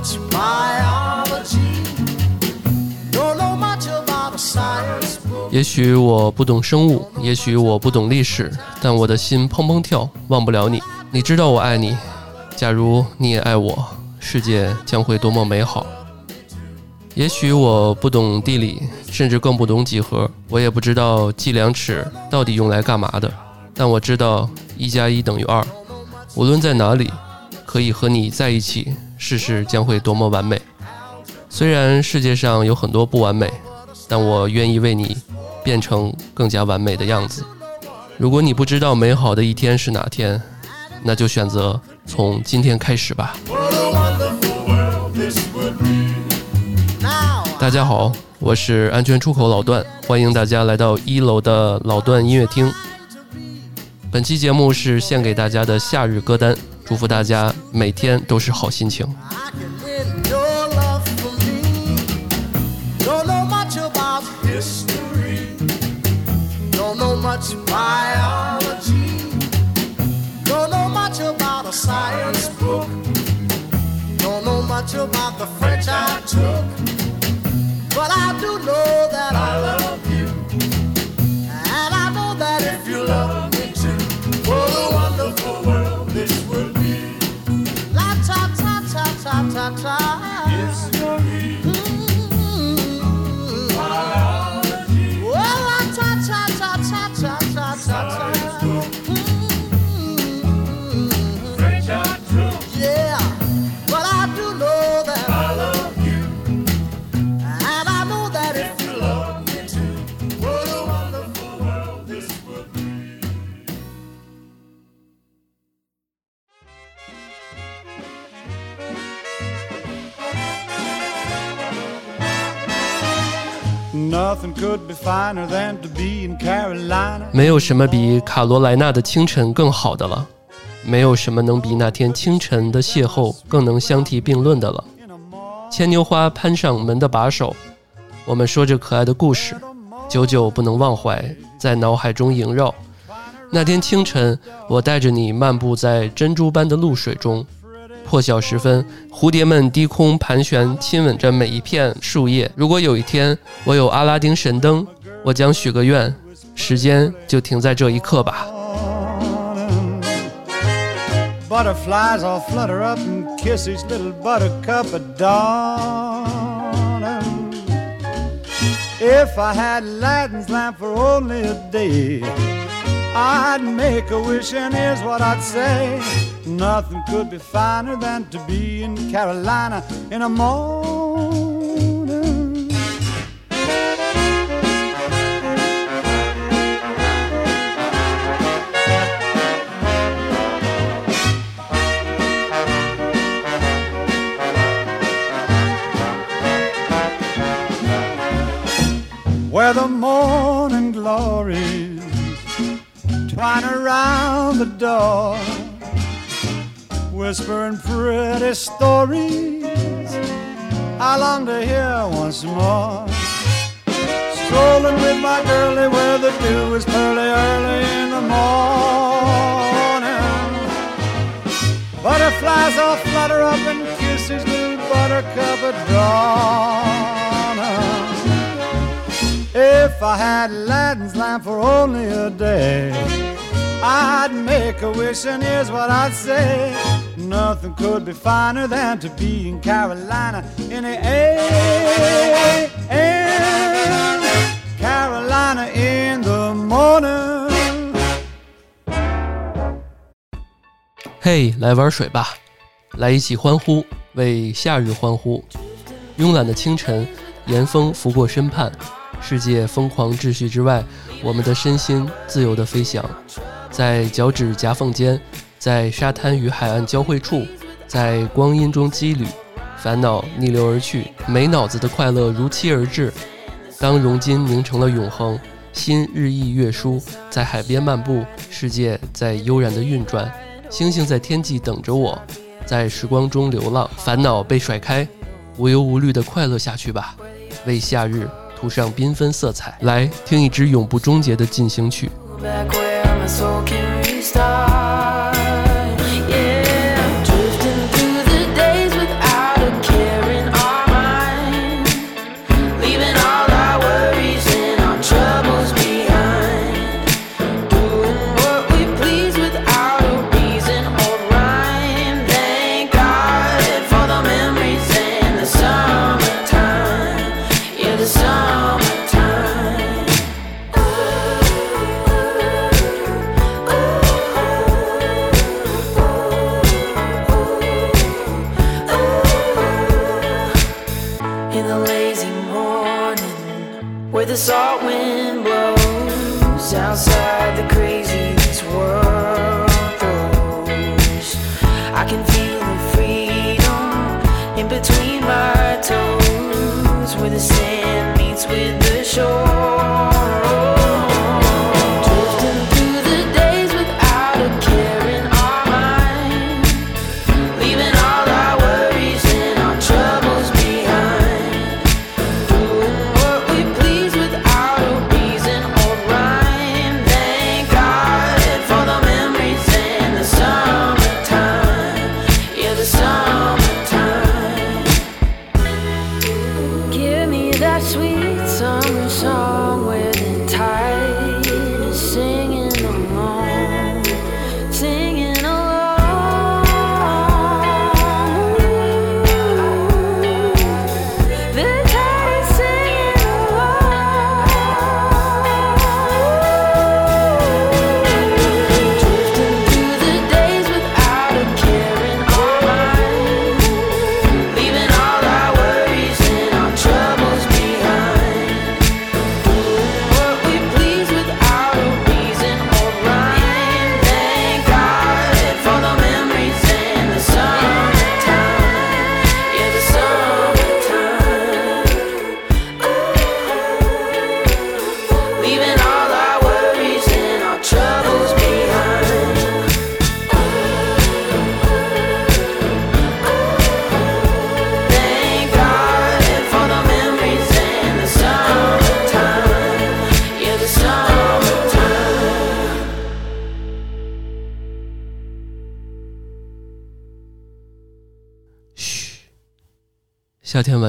much biology, don't know much about science 也许我不懂生物，也许我不懂历史，但我的心砰砰跳，忘不了你。你知道我爱你，假如你也爱我，世界将会多么美好。也许我不懂地理，甚至更不懂几何，我也不知道计量尺到底用来干嘛的，但我知道一加一等于二。无论在哪里，可以和你在一起，世事将会多么完美。虽然世界上有很多不完美，但我愿意为你变成更加完美的样子。如果你不知道美好的一天是哪天，那就选择从今天开始吧。大家好，我是安全出口老段，欢迎大家来到一楼的老段音乐厅。本期节目是献给大家的夏日歌单，祝福大家每天都是好心情。I can win your love for box. 没有什么比卡罗莱纳的清晨更好的了，没有什么能比那天清晨的邂逅更能相提并论的了。牵牛花攀上门的把手，我们说着可爱的故事，久久不能忘怀，在脑海中萦绕。那天清晨，我带着你漫步在珍珠般的露水中，破晓时分，蝴蝶们低空盘旋，亲吻着每一片树叶。如果有一天我有阿拉丁神灯，我将许个愿，时间就停在这一刻吧。Butterflies all flutter up and kiss each little buttercup at dawn. If I had Aladdin's lamp for only a day, I'd make a wish, and here's what I'd say. Nothing could be finer than to be in Carolina in a morning. where the morning glories twine around the door, whispering pretty stories. I long to hear once more. Strolling with my girlie where the dew is pearly early in the morning. Butterflies all flutter up and kiss his little buttercup at dawn. If I had Aladdin's lamp for only a day, I'd make a wish, and here's what I'd say. Nothing could be finer than to be in Carolina in the AM. Carolina in the morning. 嘿，来玩水吧，来一起欢呼，为夏日欢呼。慵懒的清晨，严风拂过身畔，世界疯狂秩序之外，我们的身心自由地飞翔，在脚趾夹缝间，在沙滩与海岸交汇处，在光阴中羁旅，烦恼逆流而去，没脑子的快乐如期而至。当熔金凝成了永恒，心日益越舒，在海边漫步，世界在悠然地运转，星星在天际等着我，在时光中流浪，烦恼被甩开，无忧无虑地快乐下去吧，为夏日涂上缤纷色彩。来听一支永不终结的进行曲。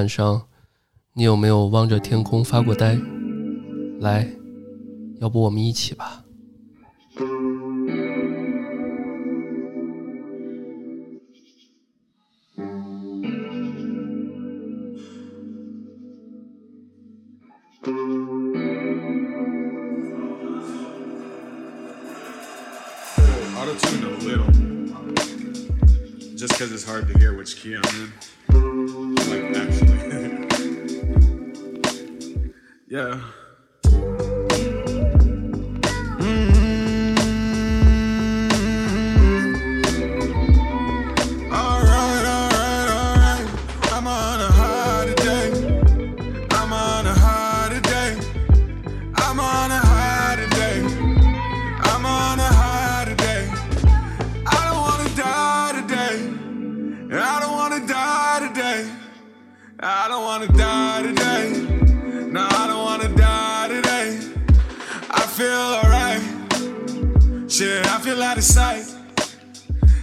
晚上，你有没有望着天空发过呆？来，要不我们一起吧。Auto tune a little. Just because it's hard to hear which key I'm in. Yeah.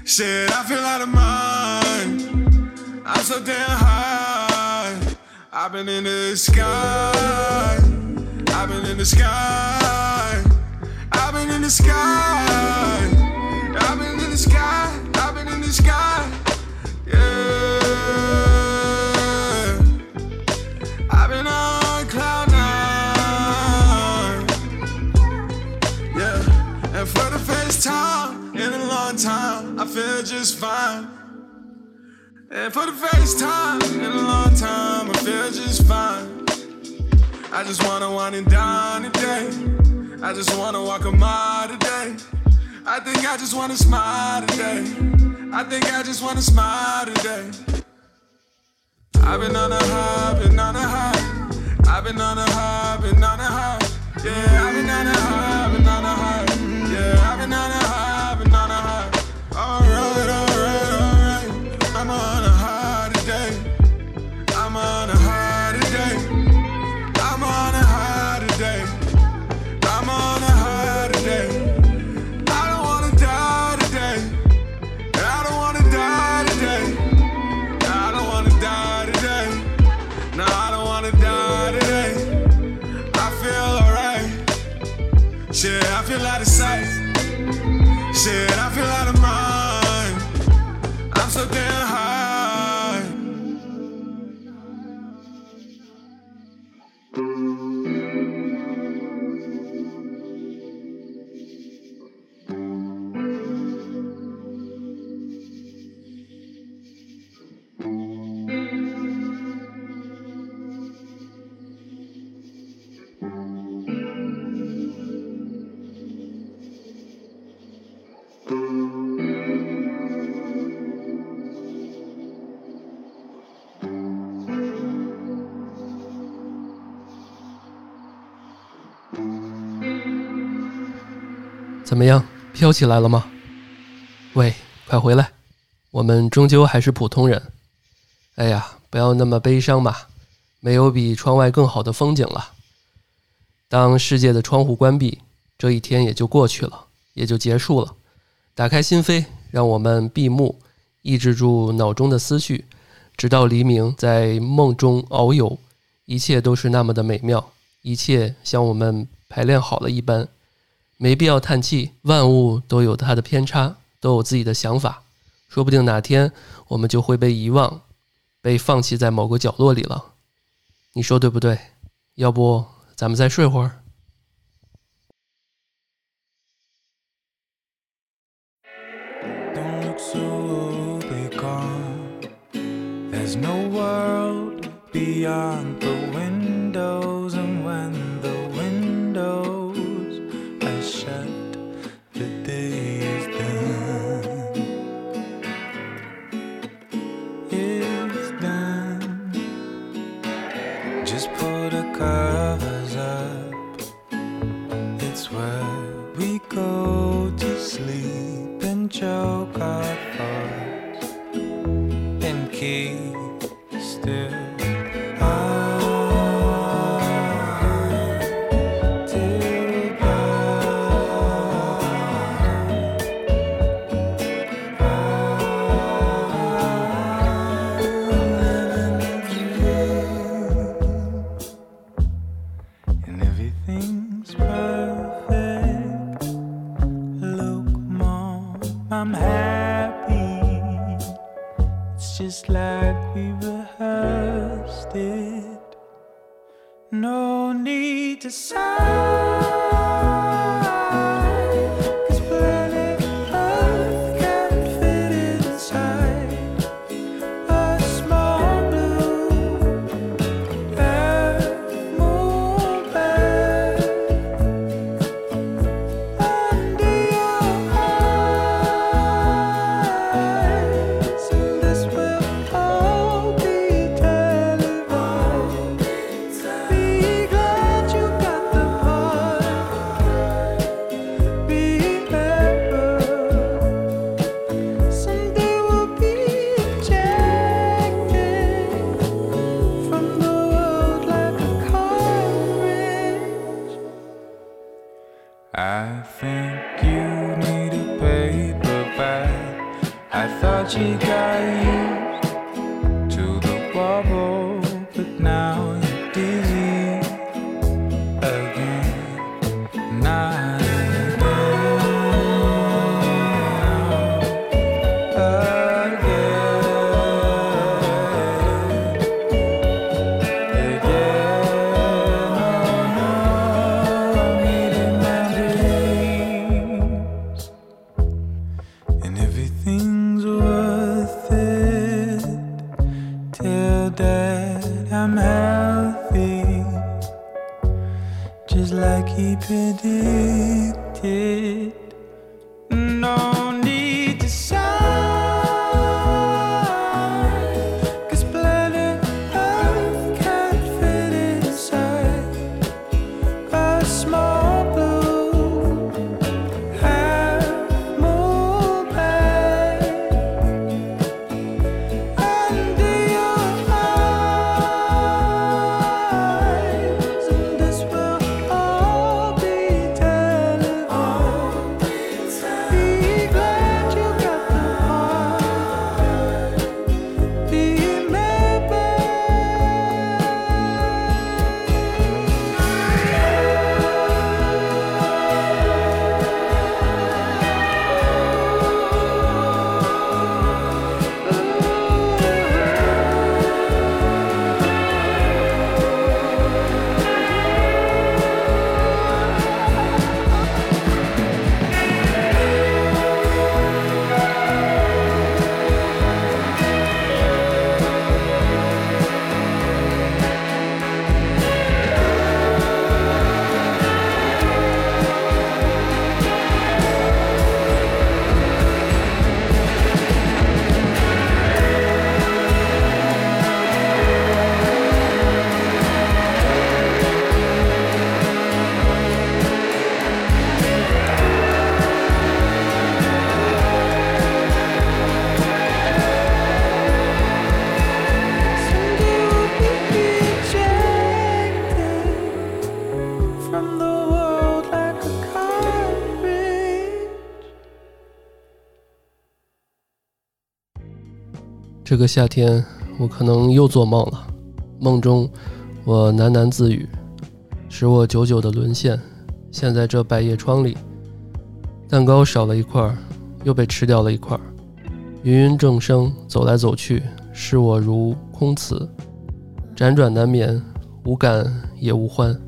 Shit, I feel out of mind. I'm so damn high. I've been in the sky. I've been in the sky. I've been in the sky. I've been in the sky. I've been in the sky. Yeah. I've been on cloud nine. Yeah. And for the first time time, I feel just fine. And for the first time in a long time, I feel just fine. I just wanna wine and dine today. I just wanna walk a mile today. I think I just wanna smile today. I think I just wanna smile today. I've been on a high, been on a high. I've been on a high, been on a high. Yeah, I've been on a high, been on a high. Yeah, I've been on a high, a lot of 怎么样，飘起来了吗？喂，快回来，我们终究还是普通人。哎呀，不要那么悲伤嘛，没有比窗外更好的风景了。当世界的窗户关闭，这一天也就过去了，也就结束了。打开心扉，让我们闭目，抑制住脑中的思绪，直到黎明，在梦中遨游，一切都是那么的美妙，一切像我们排练好了一般。没必要叹气，万物都有它的偏差，都有自己的想法。说不定哪天我们就会被遗忘，被放弃在某个角落里了。你说对不对？要不咱们再睡会儿？Beyond Just pull he predicted. 这个夏天，我可能又做梦了。梦中，我喃喃自语，使我久久的沦陷，陷在这百叶窗里。蛋糕少了一块儿，又被吃掉了一块儿。芸芸众生走来走去，视我如空词，辗转难眠，无感也无欢。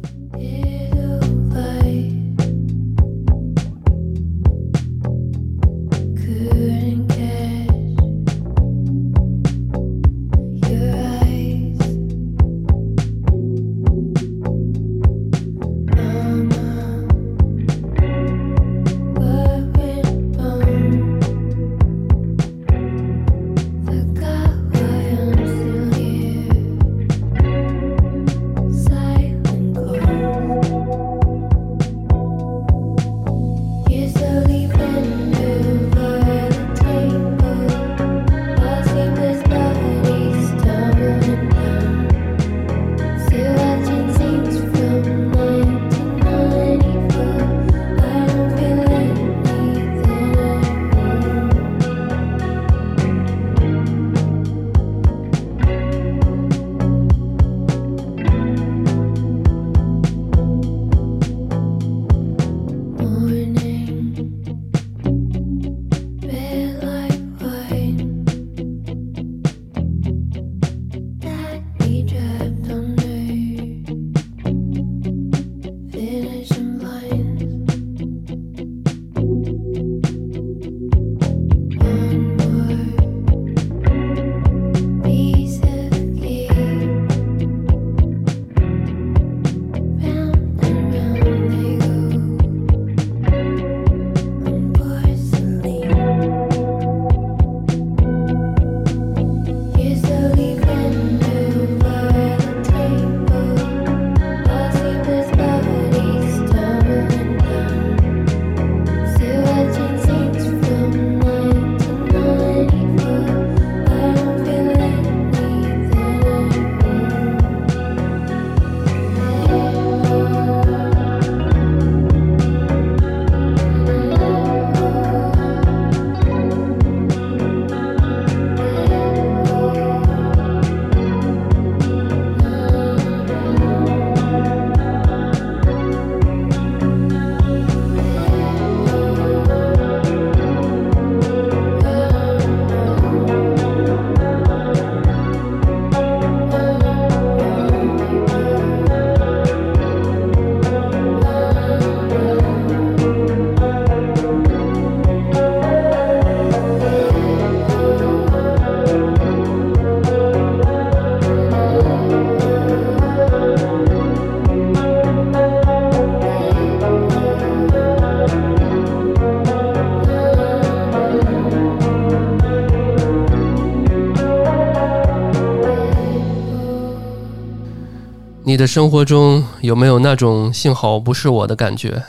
你的生活中有没有那种幸好不是我的感觉？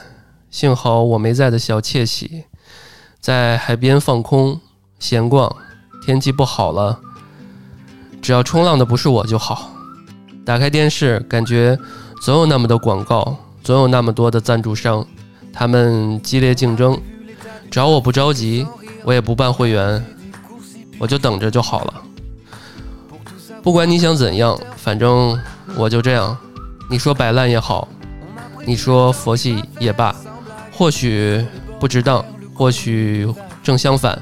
幸好我没在的小窃喜，在海边放空、闲逛，天气不好了，只要冲浪的不是我就好。打开电视，感觉总有那么多广告，总有那么多的赞助商，他们激烈竞争。只要我不着急，我也不办会员，我就等着就好了。不管你想怎样，反正我就这样。你说摆烂也好，你说佛系也罢，或许不值当，或许正相反，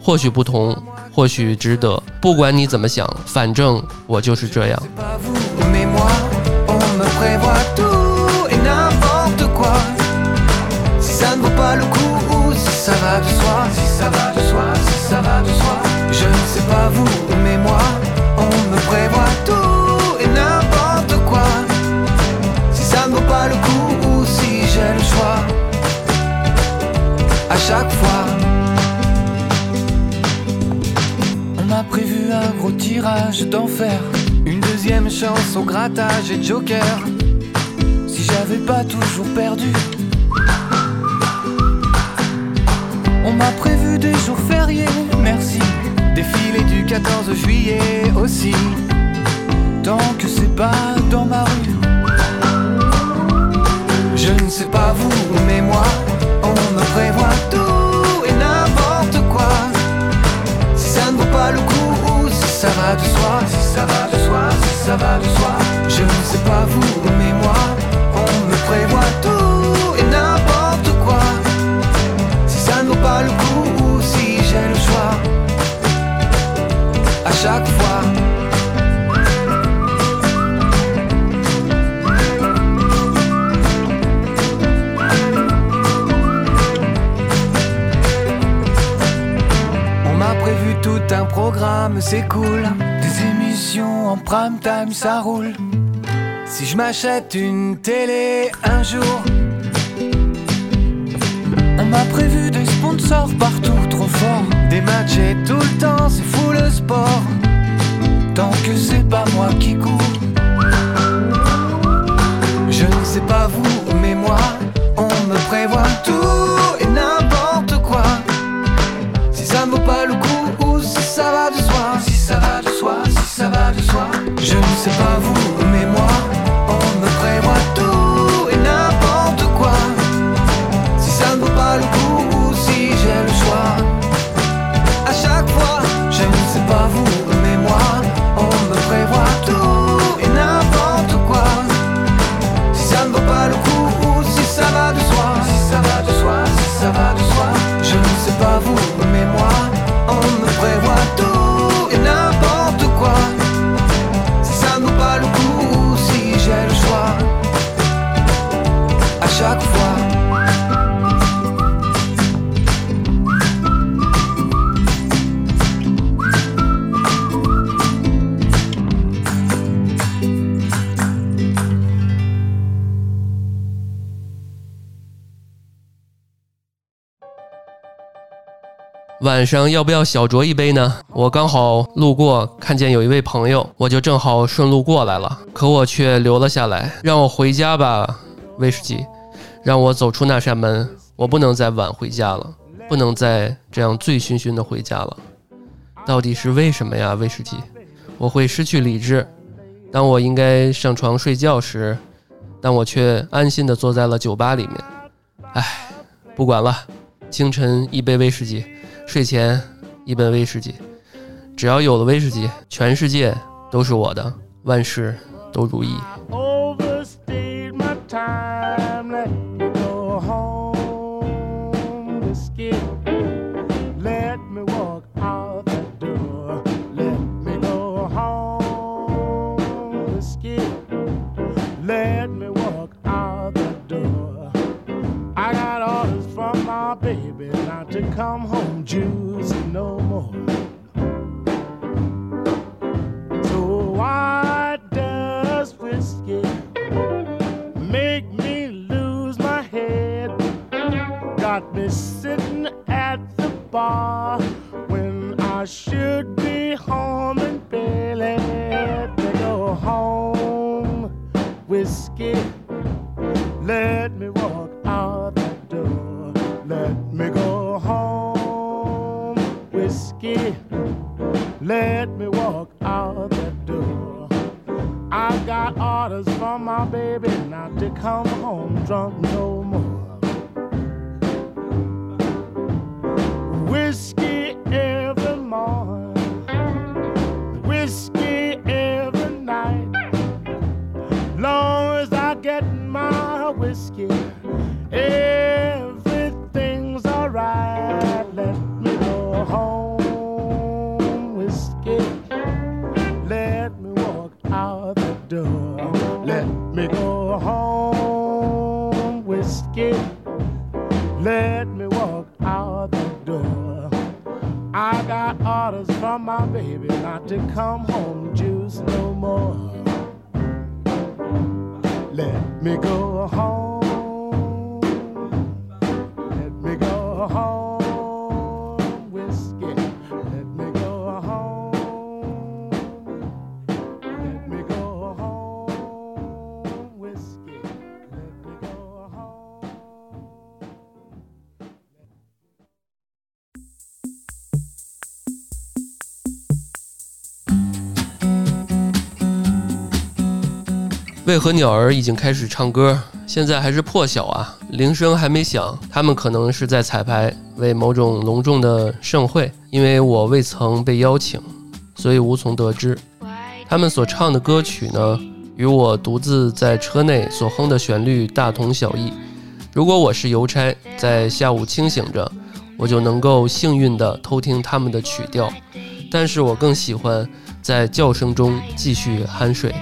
或许不同，或许值得。不管你怎么想，反正我就是这样。Chaque fois. On m'a prévu un gros tirage d'enfer. Une deuxième chance au grattage et joker. Si j'avais pas toujours perdu. On m'a prévu des jours fériés, merci. Défilé du 14 juillet aussi. Tant que c'est pas dans ma rue. Je ne sais pas vous, mais moi, ça va de soi. Je ne sais pas vous, mais moi, on me prévoit tout et n'importe quoi. Si ça ne vaut pas le coup ou si j'ai le choix. À chaque fois. On m'a prévu tout un programme, c'est cool. En prime time, ça roule. Si je m'achète une télé un jour, on m'a prévu des sponsors partout, trop fort. Des matchs et tout le temps, c'est fou le sport. c'est pas vous. 晚上要不要小酌一杯呢？我刚好路过，看见有一位朋友，我就正好顺路过来了。可我却留了下来，让我回家吧，威士忌，让我走出那扇门。我不能再晚回家了，不能再这样醉醺醺的回家了。到底是为什么呀，威士忌？我会失去理智。当我应该上床睡觉时，但我却安心的坐在了酒吧里面。唉，不管了，清晨一杯威士忌。睡前一杯威士忌，只要有了威士忌，全世界都是我的，万事都如意。My baby not to come home juicing no more. To come home drunk no 为何鸟儿已经开始唱歌？现在还是破晓啊，铃声还没响，他们可能是在彩排，为某种隆重的盛会。因为我未曾被邀请，所以无从得知。他们所唱的歌曲呢，与我独自在车内所哼的旋律大同小异。如果我是邮差，在下午清醒着，我就能够幸运地偷听他们的曲调，但是我更喜欢在叫声中继续酣睡。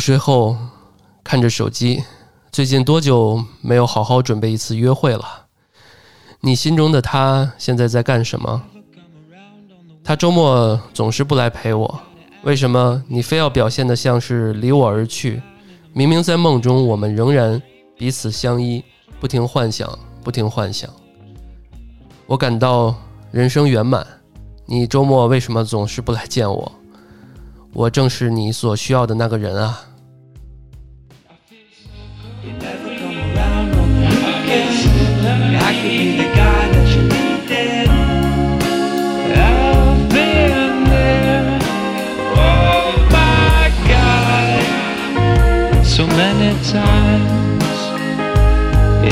睡后看着手机，最近多久没有好好准备一次约会了？你心中的他现在在干什么？他周末总是不来陪我，为什么你非要表现得像是离我而去？明明在梦中，我们仍然彼此相依，不停幻想，不停幻想。我感到人生圆满。你周末为什么总是不来见我？我正是你所需要的那个人啊！I could be the guy that you needed. I've been there. Oh my God. So many times.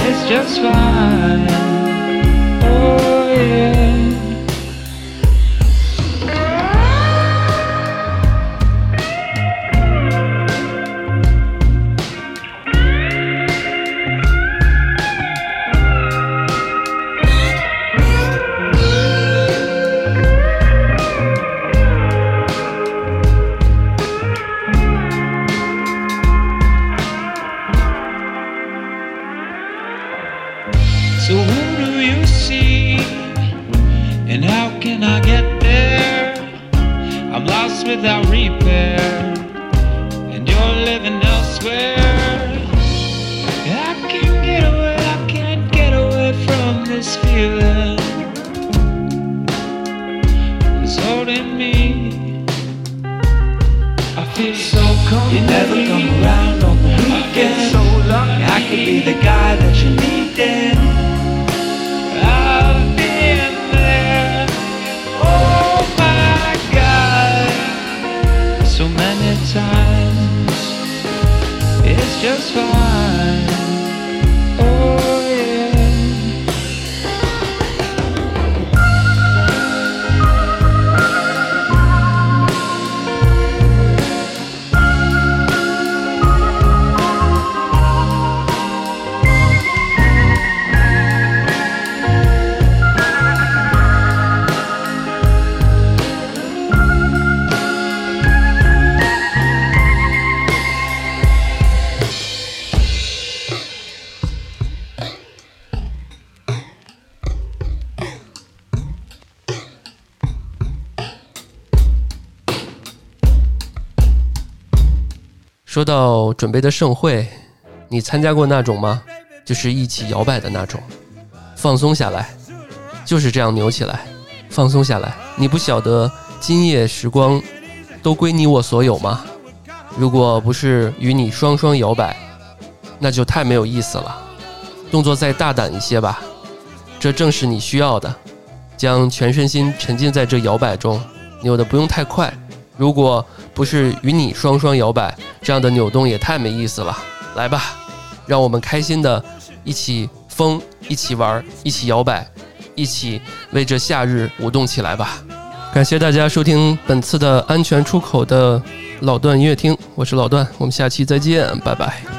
It's just fine. Oh yeah. Just fine. 说到准备的盛会，你参加过那种吗？就是一起摇摆的那种，放松下来，就是这样扭起来，放松下来。你不晓得今夜时光都归你我所有吗？如果不是与你双双摇摆，那就太没有意思了。动作再大胆一些吧，这正是你需要的。将全身心沉浸在这摇摆中，扭的不用太快。如果不是与你双双摇摆，这样的扭动也太没意思了。来吧，让我们开心的一起疯，一起玩，一起摇摆，一起为这夏日舞动起来吧！感谢大家收听本次的安全出口的老段音乐厅，我是老段，我们下期再见，拜拜。